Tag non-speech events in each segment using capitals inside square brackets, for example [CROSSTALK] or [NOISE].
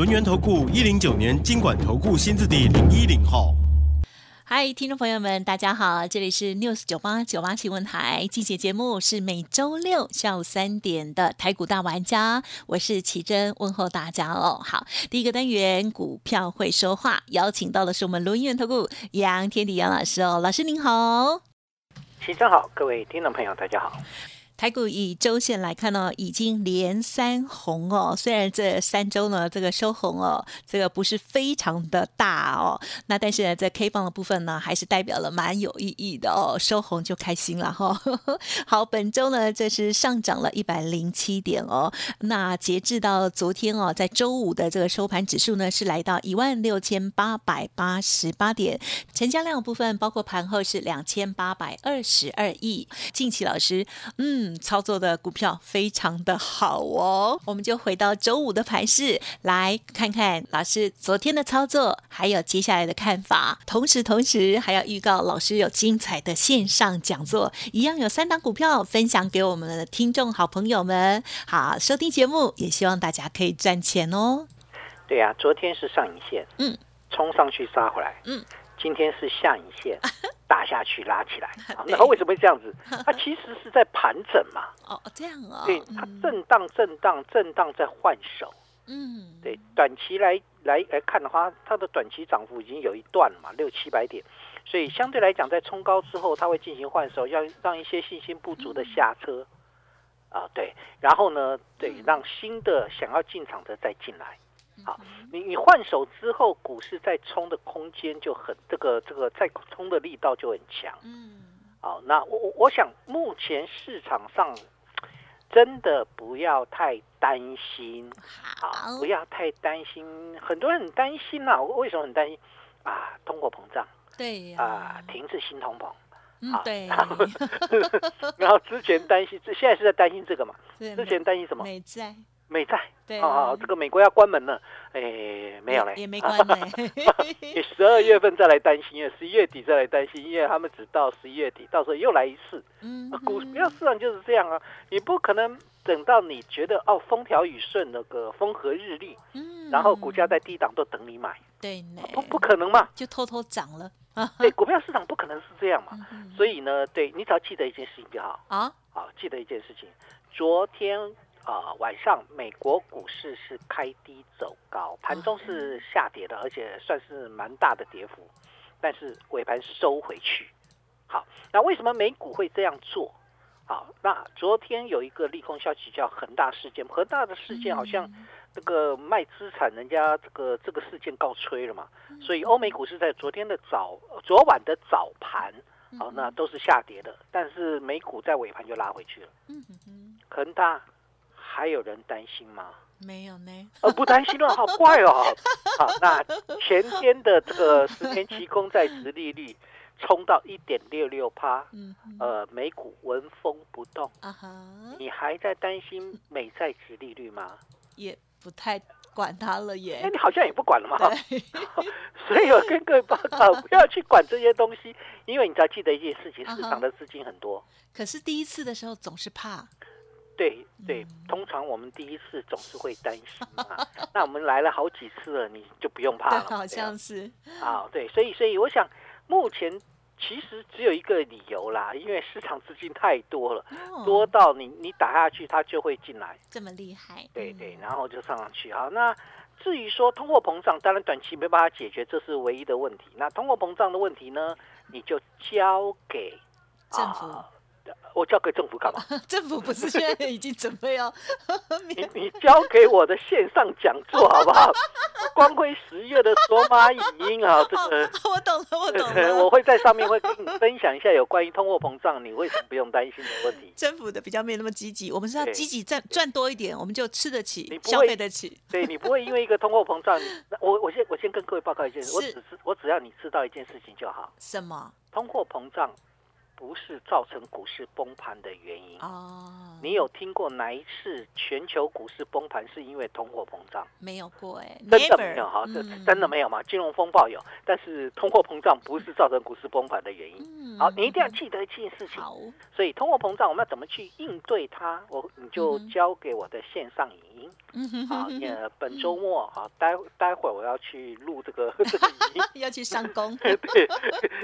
轮源投顾一零九年经管投顾新字第零一零号。嗨，听众朋友们，大家好，这里是 News 九八九八新闻台，今节节目是每周六下午三点的台股大玩家，我是奇珍，问候大家哦。好，第一个单元股票会说话，邀请到的是我们轮源投顾杨天地杨老师哦，老师您好，奇珍好，各位听众朋友大家好。台股以周线来看呢，已经连三红哦。虽然这三周呢，这个收红哦，这个不是非常的大哦。那但是呢，在 K 棒的部分呢，还是代表了蛮有意义的哦。收红就开心了哈。[LAUGHS] 好，本周呢，这是上涨了一百零七点哦。那截至到昨天哦，在周五的这个收盘指数呢，是来到一万六千八百八十八点，成交量部分包括盘后是两千八百二十二亿。近期老师，嗯。操作的股票非常的好哦，我们就回到周五的盘市来看看老师昨天的操作，还有接下来的看法。同时，同时还要预告老师有精彩的线上讲座，一样有三档股票分享给我们的听众好朋友们。好，收听节目也希望大家可以赚钱哦。对呀，昨天是上影线，嗯，冲上去杀回来，嗯。今天是下影线 [LAUGHS] 打下去拉起来，[LAUGHS] 那为什么会这样子？[LAUGHS] 它其实是在盘整嘛。哦，这样啊。对，它震荡、震荡、震荡在换手。嗯。对，短期来来来看的话，它的短期涨幅已经有一段嘛，六七百点，所以相对来讲，在冲高之后，它会进行换手，要让一些信心不足的下车。啊，对。然后呢，对，让新的想要进场的再进来。好，你你换手之后，股市再冲的空间就很这个这个再冲的力道就很强。嗯，好，那我我我想目前市场上真的不要太担心，好，不要太担心。很多人很担心呐，为什么很担心啊？通货膨胀，对啊，停滞新通膨，嗯，对。[LAUGHS] 然后之前担心，现在是在担心这个嘛？之前担心什么？美债。美债，对啊，这个美国要关门了，哎，没有嘞，也没关嘞。[LAUGHS] 你十二月份再来担心，十一月底再来担心，因为他们只到十一月底，到时候又来一次。嗯，股票市场就是这样啊，你不可能等到你觉得哦风调雨顺，那个风和日丽，嗯，然后股价在低档都等你买，对，不不可能嘛，就偷偷涨了。对，股票市场不可能是这样嘛，所以呢，对你只要记得一件事情就好。啊，好，记得一件事情，昨天。啊，晚上美国股市是开低走高，盘中是下跌的，而且算是蛮大的跌幅，但是尾盘收回去。好，那为什么美股会这样做？好，那昨天有一个利空消息叫恒大事件，恒大的事件好像这个卖资产，人家这个这个事件告吹了嘛，所以欧美股市在昨天的早昨晚的早盘，好，那都是下跌的，但是美股在尾盘就拉回去了。恒大。还有人担心吗？没有呢，呃，不担心了，好怪哦。[LAUGHS] 好，那前天的这个十年期公债值利率冲到一点六六趴，嗯，呃，美股闻风不动啊哈。你还在担心美债值利率吗？也不太管它了耶。那你好像也不管了嘛。[LAUGHS] 所以我跟各位报告，不要去管这些东西，因为你只要记得一件事情：市场的资金很多。可是第一次的时候总是怕。对对，通常我们第一次总是会担心嘛。[LAUGHS] 那我们来了好几次了，你就不用怕了。好像是啊，对，所以所以我想，目前其实只有一个理由啦，因为市场资金太多了，多到你你打下去，它就会进来。这么厉害？对对，然后就上上去。好，那至于说通货膨胀，当然短期没办法解决，这是唯一的问题。那通货膨胀的问题呢，你就交给政府。我交给政府干嘛？[LAUGHS] 政府不是现在已经准备要 [LAUGHS] 你你交给我的线上讲座 [LAUGHS] 好不好？光辉十月的索马影音啊，这个我懂了，我懂了。我会在上面会跟你分享一下有关于通货膨胀，你为什么不用担心的问题。政府的比较没有那么积极，我们是要积极赚赚多一点，我们就吃得起，消费得起。对你不会因为一个通货膨胀，我我先我先跟各位报告一件事，我只是我只要你知道一件事情就好。什么？通货膨胀。不是造成股市崩盘的原因哦。你有听过哪一次全球股市崩盘是因为通货膨胀？没有过哎，真的没有哈，这真的没有吗？金融风暴有，但是通货膨胀不是造成股市崩盘的原因。好，你一定要记得一件事情。所以通货膨胀我们要怎么去应对它？我你就交给我的线上好，呃，本周末啊，待待会儿我要去录这个 [LAUGHS] 这个要去上工。[LAUGHS] 对，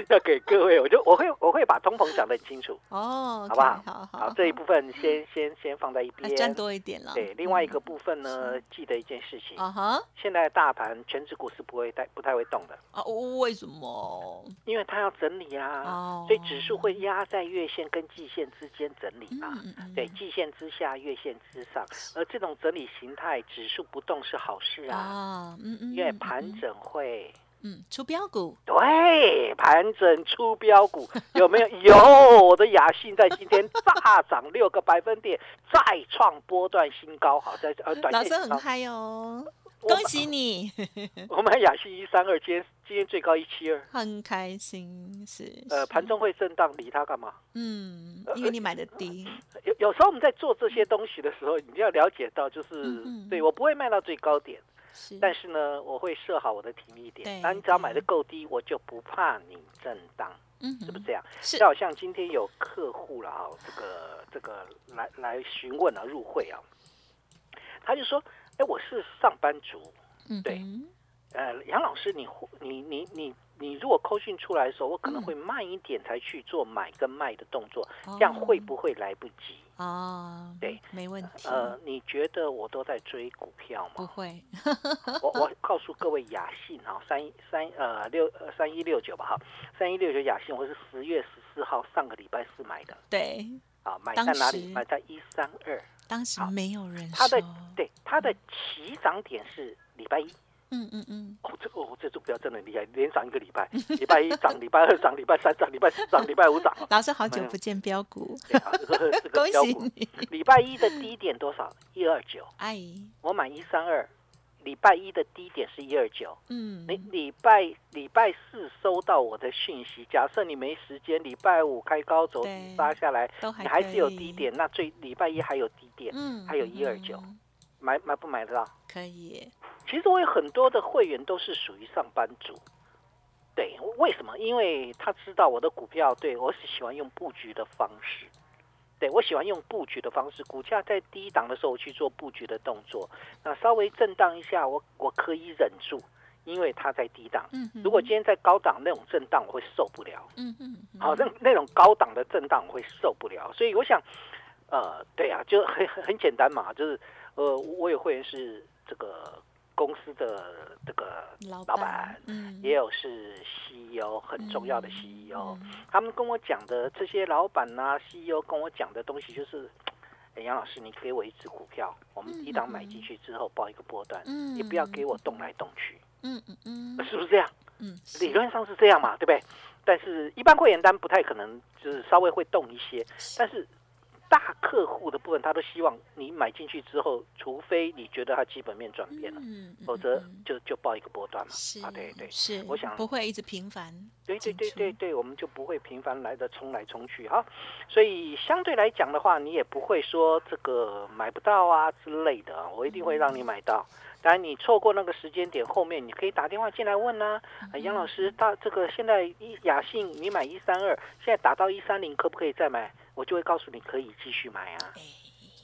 要给各位，我就我会我会把通膨讲得很清楚哦，好不好？好好，这一部分先先先放在一边，赚多一点了。对，另外一个部分呢，记得一件事情啊哈，现在大盘全指股是不会太不太会动的啊？为什么？因为它要整理啊，所以指数会压在月线跟季线之间整理嘛。对，季线之下，月线之上，而这种整理形态，指数不动是好事啊。嗯嗯，因为盘整会。嗯，出标股对，盘整出标股 [LAUGHS] 有没有？有，我的雅信在今天大涨六个百分点，再创波段新高。好，在呃，短线很嗨哦，[LAUGHS] 恭喜你！[LAUGHS] 我买雅信一三二，今天今天最高一七二，很开心是。呃，盘中会震荡，理它干嘛？嗯，因为你买的低。[LAUGHS] 有有时候我们在做这些东西的时候，你要了解到，就是对我不会卖到最高点。但是呢，我会设好我的停利点。那你只要买的够低，我就不怕你震荡，嗯是不是这样？就好像今天有客户了啊，这个这个来来询问啊，入会啊，他就说：“哎，我是上班族，对，呃，杨老师，你你你你。”你如果扣讯出来的时候，我可能会慢一点才去做买跟卖的动作，这样会不会来不及？哦，对，没问题。呃，你觉得我都在追股票吗？不会。我我告诉各位，雅信哈，三三呃六三一六九吧哈，三一六九雅信，我是十月十四号上个礼拜四买的。对。啊，买在哪里？买在一三二。当时没有人。它的对它的起涨点是礼拜一。嗯嗯嗯，哦，这个哦，这股票真的厉害，连涨一个礼拜，[LAUGHS] 礼拜一涨，礼拜二涨，礼拜三涨，礼拜四涨，礼拜五涨。老师好久不见标股，[LAUGHS] [LAUGHS] 恭喜你！礼拜一的低点多少？一二九。哎，我买一三二，礼拜一的低点是一二九。嗯，你礼拜礼拜四收到我的讯息，假设你没时间，礼拜五开高走低杀下来，你还是有低点，那最礼拜一还有低点，嗯，还有一二九，买买不买得到？可以。其实我有很多的会员都是属于上班族，对，为什么？因为他知道我的股票，对我是喜欢用布局的方式，对我喜欢用布局的方式，股价在低档的时候去做布局的动作，那稍微震荡一下，我我可以忍住，因为它在低档。嗯如果今天在高档那种震荡，我会受不了。嗯嗯。好，那那种高档的震荡我会受不了，所以我想，呃，对啊，就很很简单嘛，就是呃，我有会员是这个。公司的这个老板，嗯，也有是 CEO 很重要的 CEO，他们跟我讲的这些老板呐，CEO 跟我讲的东西就是，哎，杨老师，你给我一只股票，我们一档买进去之后报一个波段，嗯，你不要给我动来动去，嗯嗯嗯，是不是这样？嗯，理论上是这样嘛，对不对？但是一般会员单不太可能，就是稍微会动一些，但是。大客户的部分，他都希望你买进去之后，除非你觉得它基本面转变了，否则就就报一个波段嘛。啊，对对，是，我想不会一直频繁。对对对对对，我们就不会频繁来的冲来冲去哈。所以相对来讲的话，你也不会说这个买不到啊之类的，我一定会让你买到。当然，你错过那个时间点，后面你可以打电话进来问呢。杨老师，他这个现在一雅信你买一三二，现在打到一三零，可不可以再买？我就会告诉你可以继续买啊，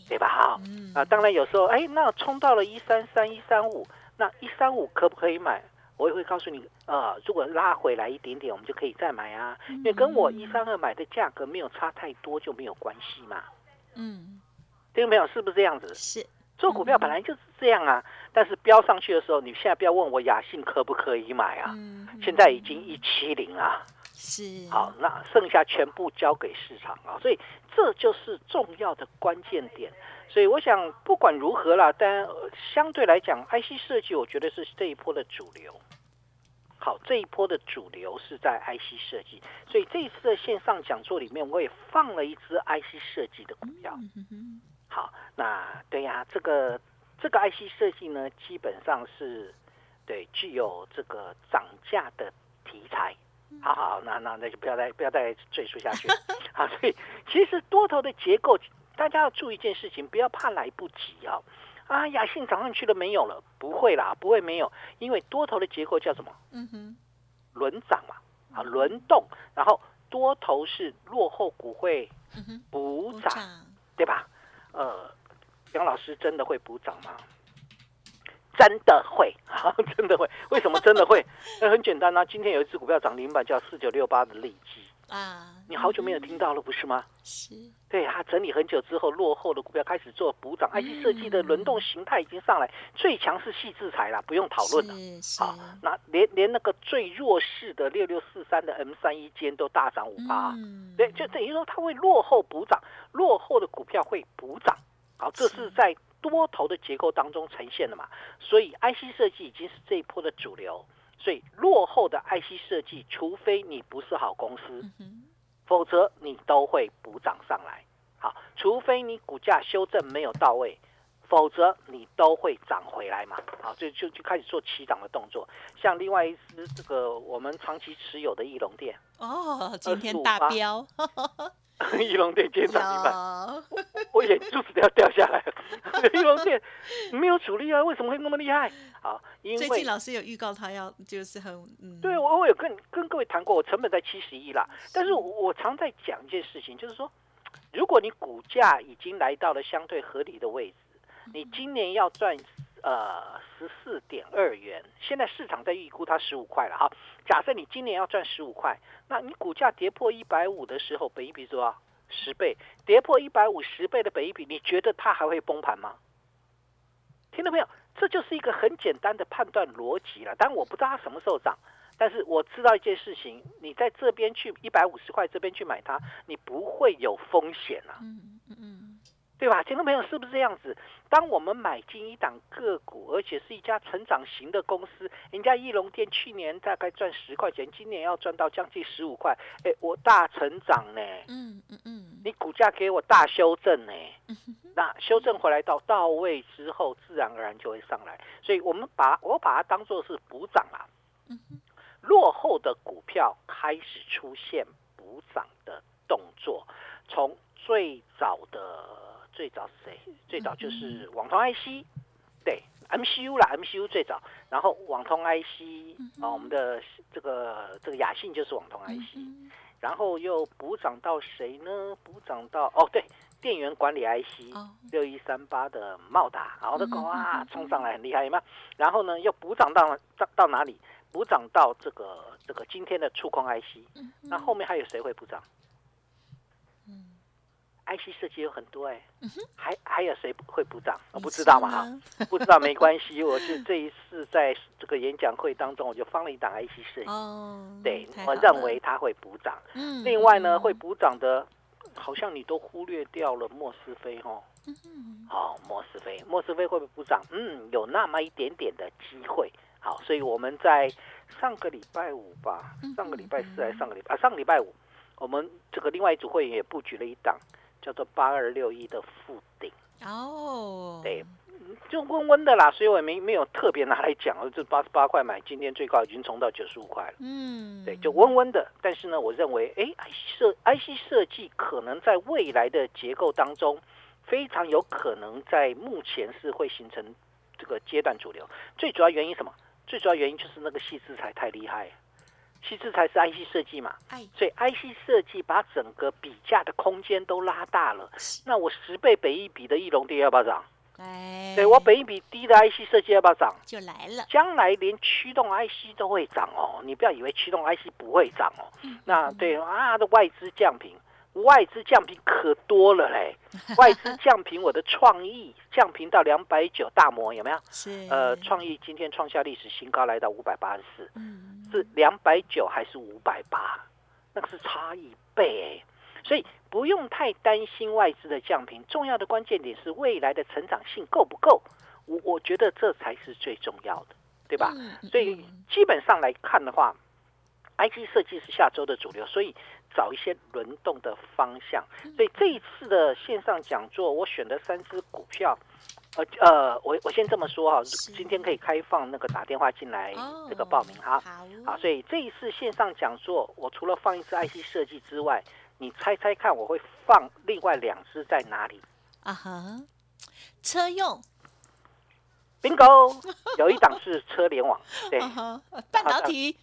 对吧？好啊，当然有时候哎，那冲到了一三三一三五，那一三五可不可以买？我也会告诉你，呃，如果拉回来一点点，我们就可以再买啊，因为跟我一三二买的价格没有差太多，就没有关系嘛。嗯，听众朋友是不是这样子？是，[LAUGHS] 做股票本来就是这样啊。但是飙上去的时候，你现在不要问我雅信可不可以买啊？现在已经一七零了。是好，那剩下全部交给市场啊，所以这就是重要的关键点。所以我想不管如何啦，但相对来讲，IC 设计我觉得是这一波的主流。好，这一波的主流是在 IC 设计，所以这一次的线上讲座里面，我也放了一支 IC 设计的股票。好，那对呀，这个这个 IC 设计呢，基本上是对具有这个涨价的题材。好好，那那那就不要再不要再赘述下去。[LAUGHS] 好，所以其实多头的结构，大家要注意一件事情，不要怕来不及啊。啊，雅信涨上去了没有了？不会啦，不会没有，因为多头的结构叫什么？嗯哼，轮涨嘛，啊，轮动，然后多头是落后股会补涨，对吧？呃，杨老师真的会补涨吗？真的会，[LAUGHS] 真的会。为什么真的会？[LAUGHS] 那很简单啊，今天有一只股票涨停板，叫四九六八的利基。啊，你好久没有听到了，不是吗？是，对啊整理很久之后，落后的股票开始做补涨，IC 设计的轮动形态已经上来，最强是细制裁了，不用讨论了。好，那连连那个最弱势的六六四三的 M 三一间都大涨五八，对，就等于说它会落后补涨，落后的股票会补涨。好，这是在多头的结构当中呈现的嘛？所以 IC 设计已经是这一波的主流。所以落后的 IC 设计，除非你不是好公司，否则你都会补涨上来。好，除非你股价修正没有到位，否则你都会涨回来嘛。好，就就就开始做起涨的动作。像另外一只这个我们长期持有的翼龙店，哦，今天大飙。[LAUGHS] 翼龙店今天涨停板，我眼珠子都要掉下来了。[LAUGHS] 翼龙店没有主力啊，为什么会那么厉害？好，因为最近老师有预告他要就是很嗯，对我我有跟跟各位谈过，我成本在七十一啦。但是我常在讲一件事情，就是说，如果你股价已经来到了相对合理的位置，你今年要赚呃十四点二元，现在市场在预估它十五块了哈。假设你今年要赚十五块，那你股价跌破一百五的时候，本一比多少？十倍，跌破一百五十倍的本一比，你觉得它还会崩盘吗？听到没有？这就是一个很简单的判断逻辑了，但我不知道它什么时候涨，但是我知道一件事情，你在这边去一百五十块这边去买它，你不会有风险啊，嗯嗯嗯，对吧？听众朋友是不是这样子？当我们买进一档个股，而且是一家成长型的公司，人家翼龙店去年大概赚十块钱，今年要赚到将近十五块，哎，我大成长呢，嗯嗯嗯，你股价给我大修正呢。那修正回来到到位之后，自然而然就会上来。所以我们把我把它当做是补涨啊。落后的股票开始出现补涨的动作，从最早的最早是谁？最早就是网通 IC，对，MCU 啦，MCU 最早，然后网通 IC 啊，我们的这个这个雅信就是网通 IC，然后又补涨到谁呢？补涨到哦，对。电源管理 IC 六一三八的茂达，好的狗啊，冲上来很厉害嘛？然后呢，又补涨到到到哪里？补涨到这个这个今天的触控 IC，那后面还有谁会补涨？嗯，IC 设计有很多哎，还还有谁会补涨？我不知道嘛哈，不知道没关系，我是这一次在这个演讲会当中，我就放了一档 IC 设计，对我认为它会补涨。嗯，另外呢，会补涨的。好像你都忽略掉了莫斯菲哈，好，莫斯菲，莫斯菲会不会补涨？嗯，有那么一点点的机会。好，所以我们在上个礼拜五吧，上个礼拜四还是上个礼拜啊？上个礼拜五，我们这个另外一组会员也布局了一档叫做八二六一的附顶。哦，对。就温温的啦，所以我也没没有特别拿来讲。这八十八块买，今天最高已经冲到九十五块了。嗯，对，就温温的。但是呢，我认为，哎，IC 设 IC 设计可能在未来的结构当中，非常有可能在目前是会形成这个阶段主流。最主要原因什么？最主要原因就是那个细制裁太厉害，细制裁是 IC 设计嘛，所以 IC 设计把整个比价的空间都拉大了。那我十倍北一比的翼龙跌要不要涨？哎，对我本一比低的 IC 设计要不要涨？就来了，将来连驱动 IC 都会涨哦。你不要以为驱动 IC 不会涨哦。那对啊，的外资降频，外资降频可多了嘞。[LAUGHS] 外资降频，我的创意降频到两百九大模有没有？是。呃，创意今天创下历史新高，来到五百八十四。嗯。是两百九还是五百八？那个是差一倍，所以不用太担心外资的降频。重要的关键点是未来的成长性够不够？我我觉得这才是最重要的，对吧？所以基本上来看的话，IC 设计是下周的主流，所以找一些轮动的方向。所以这一次的线上讲座，我选的三只股票。呃呃，我我先这么说哈，今天可以开放那个打电话进来这个报名哈。好，好，所以这一次线上讲座，我除了放一支 IC 设计之外，你猜猜看我会放另外两支在哪里？啊哈，车用。Bingo，[LAUGHS] 有一档是车联网，对，半导体，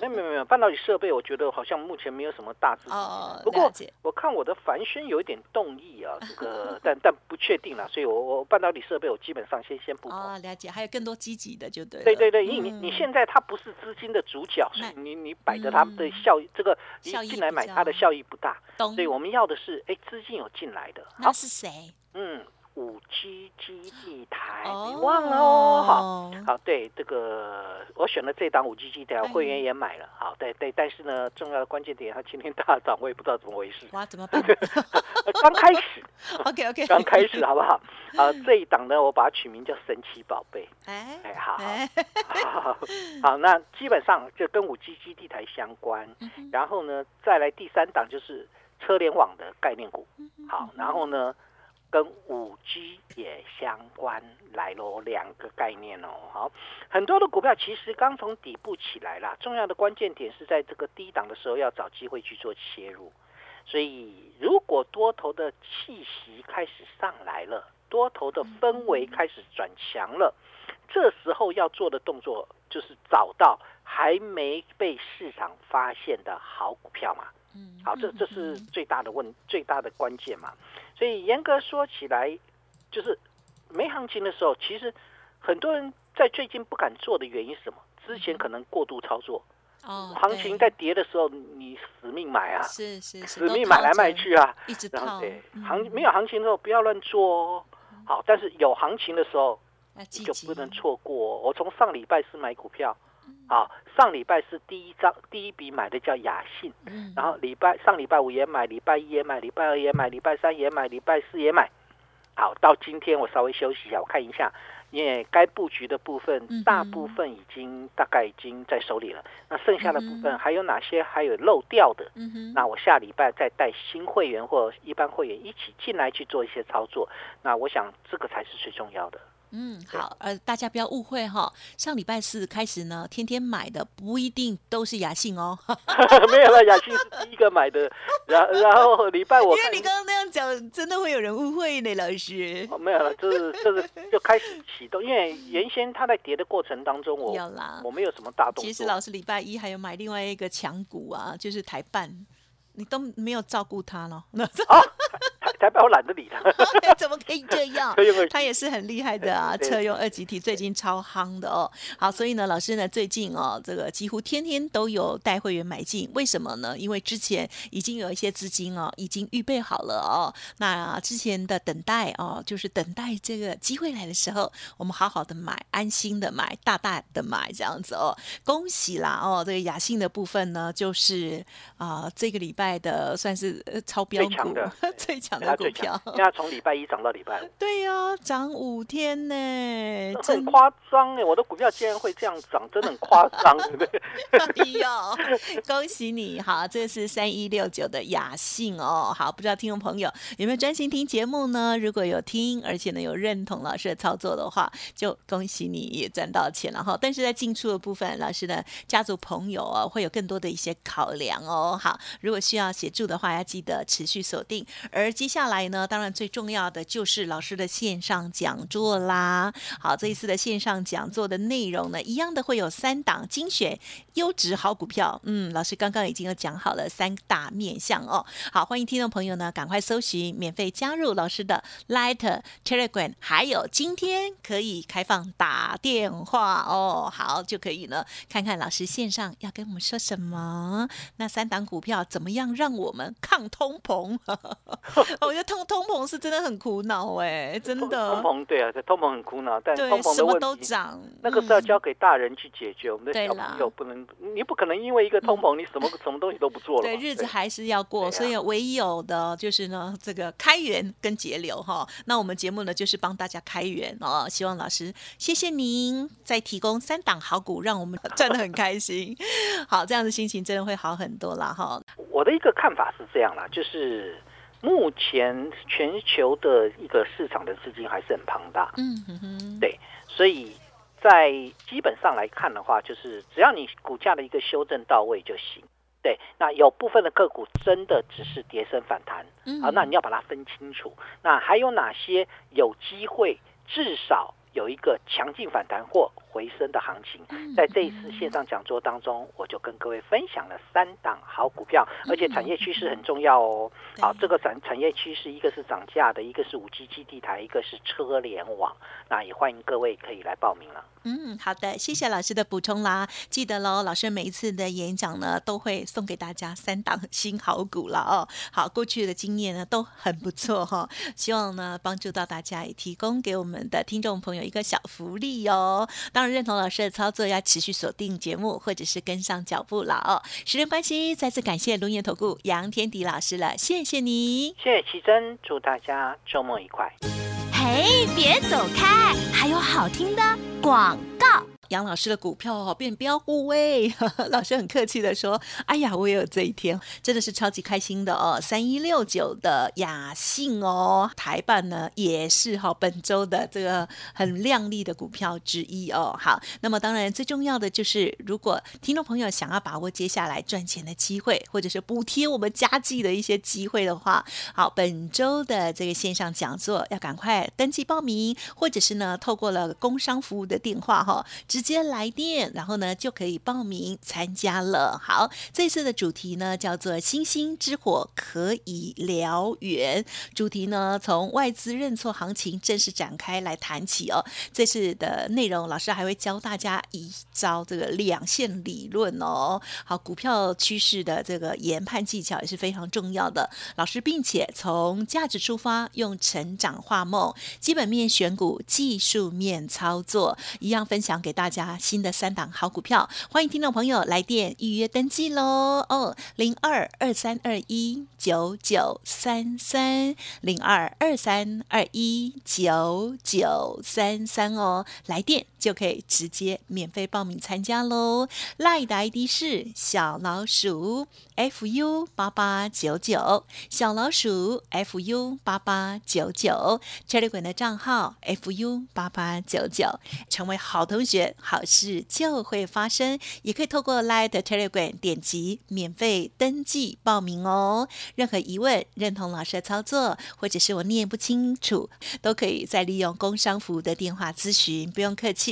没有没有没有，半导体设备，我觉得好像目前没有什么大资金。哦，不过我看我的凡轩有一点动意啊，[LAUGHS] 这个但但不确定了，所以我我半导体设备我基本上先先不哦，了解，还有更多积极的就对。对对对，因为你你现在它不是资金的主角，所以你你摆着它的效益，这个你进来买它的效益不大。所以我们要的是，哎，资金有进来的。那是谁？嗯。五 G 基地台，你忘了哦？好，好，对这个，我选了这档五 G 基地台，会员也买了。好，对对，但是呢，重要的关键点，它今天大涨，我也不知道怎么回事。[LAUGHS] 哇，怎么办？[LAUGHS] 刚开始，[LAUGHS] OK OK，刚开始，好不好？啊，这一档呢，我把它取名叫神奇宝贝。哎哎，好好好，那基本上就跟五 G 基地台相关。然后呢，再来第三档就是车联网的概念股。好，然后呢？跟五 G 也相关来喽，两个概念哦。好，很多的股票其实刚从底部起来啦，重要的关键点是在这个低档的时候要找机会去做切入。所以，如果多头的气息开始上来了，多头的氛围开始转强了，这时候要做的动作就是找到还没被市场发现的好股票嘛。嗯，好，这这是最大的问，最大的关键嘛。所以严格说起来，就是没行情的时候，其实很多人在最近不敢做的原因是什么？之前可能过度操作，哦，行情在跌的时候，你死命买啊，是是死命买来卖去啊，一直套。对，行没有行情的时候不要乱做哦。好，但是有行情的时候，你就不能错过。我从上礼拜是买股票。好，上礼拜是第一张第一笔买的叫雅信，然后礼拜上礼拜五也买，礼拜一也买，礼拜二也买，礼拜三也买，礼拜四也买。好，到今天我稍微休息一下，我看一下，因为该布局的部分大部分已经大概已经在手里了，那剩下的部分还有哪些还有漏掉的？那我下礼拜再带新会员或一般会员一起进来去做一些操作，那我想这个才是最重要的。嗯，好，呃，大家不要误会哈。上礼拜四开始呢，天天买的不一定都是雅信哦。[LAUGHS] 没有了，雅信是第一个买的，然然后礼拜我因为你刚刚那样讲，真的会有人误会呢，老师。哦没有了，就是就是 [LAUGHS] 就开始启动，因为原先它在跌的过程当中，我我没有什么大动作。其实老师礼拜一还有买另外一个强股啊，就是台办，你都没有照顾他了。台北我懒得理他，怎么可以这样？[LAUGHS] 他也是很厉害的啊，[LAUGHS] 车用二级体最近超夯的哦。好，所以呢，老师呢最近哦，这个几乎天天都有带会员买进，为什么呢？因为之前已经有一些资金哦，已经预备好了哦。那之前的等待哦，就是等待这个机会来的时候，我们好好的买，安心的买，大大的买这样子哦。恭喜啦哦，这个雅信的部分呢，就是啊，这个礼拜的算是超标股，[LAUGHS] 最强的。股票，现在从礼拜一涨到礼拜五，[LAUGHS] 对呀，涨五天呢，很夸张哎！我的股票竟然会这样涨，真的很夸张，对不对？[LAUGHS] 哎呦，恭喜你！好，这是三一六九的雅信哦。好，不知道听众朋友有没有专心听节目呢？如果有听，而且呢有认同老师的操作的话，就恭喜你也赚到钱了哈。但是在进出的部分，老师的家族朋友啊会有更多的一些考量哦。好，如果需需要协助的话，要记得持续锁定。而接下来呢，当然最重要的就是老师的线上讲座啦。好，这一次的线上讲座的内容呢，一样的会有三档精选优质好股票。嗯，老师刚刚已经有讲好了三大面向哦。好，欢迎听众朋友呢，赶快搜寻免费加入老师的 Light Telegram，还有今天可以开放打电话哦。好，就可以呢，看看老师线上要跟我们说什么。那三档股票怎么样让我们抗通膨？[LAUGHS] 我觉得通通膨是真的很苦恼哎，真的。通膨对啊，通膨很苦恼，但通膨的问题，那个是要交给大人去解决。我们的小朋友不能，你不可能因为一个通膨，你什么什么东西都不做了。对，日子还是要过，所以唯有的就是呢，这个开源跟节流哈。那我们节目呢，就是帮大家开源哦。希望老师，谢谢您再提供三档好股，让我们赚的很开心。好，这样的心情真的会好很多了哈。我的一个看法是这样啦，就是目前全球的一个市场的资金还是很庞大，嗯哼哼，对，所以在基本上来看的话，就是只要你股价的一个修正到位就行。对，那有部分的个股真的只是跌升反弹，啊，那你要把它分清楚。那还有哪些有机会至少有一个强劲反弹或？回升的行情，在这一次线上讲座当中，我就跟各位分享了三档好股票，而且产业趋势很重要哦。好，这个产产业趋势，一个是涨价的，一个是五 G 基地台，一个是车联网。那也欢迎各位可以来报名了。嗯，好的，谢谢老师的补充啦。记得喽，老师每一次的演讲呢，都会送给大家三档 [LAUGHS] 新好股了哦。好，过去的经验呢都很不错哈，希望呢帮助到大家，也提供给我们的听众朋友一个小福利哦。当认同老师的操作，要持续锁定节目，或者是跟上脚步了哦。时间关系，再次感谢龙岩投顾杨天迪老师了，谢谢你，谢谢奇珍，祝大家周末愉快。嘿，别走开，还有好听的广告。杨老师的股票哦变标股喂，[LAUGHS] 老师很客气的说：“哎呀，我也有这一天，真的是超级开心的哦。”三一六九的雅信哦，台办呢也是哈本周的这个很亮丽的股票之一哦。好，那么当然最重要的就是，如果听众朋友想要把握接下来赚钱的机会，或者是补贴我们家计的一些机会的话，好，本周的这个线上讲座要赶快登记报名，或者是呢透过了工商服务的电话哈。直接来电，然后呢就可以报名参加了。好，这次的主题呢叫做“星星之火可以燎原”。主题呢从外资认错行情正式展开来谈起哦。这次的内容，老师还会教大家一招这个两线理论哦。好，股票趋势的这个研判技巧也是非常重要的。老师并且从价值出发，用成长画梦、基本面选股、技术面操作，一样分享给大。家加新的三档好股票，欢迎听众朋友来电预约登记喽！哦，零二二三二一九九三三零二二三二一九九三三哦，来电就可以直接免费报名参加喽。赖的 ID 是小老鼠 fu 八八九九，小老鼠 fu 八八九九，Telegram 的账号 fu 八八九九，成为好同学。好事就会发生，也可以透过 Light Telegram 点击免费登记报名哦。任何疑问、认同老师的操作，或者是我念不清楚，都可以再利用工商服务的电话咨询，不用客气。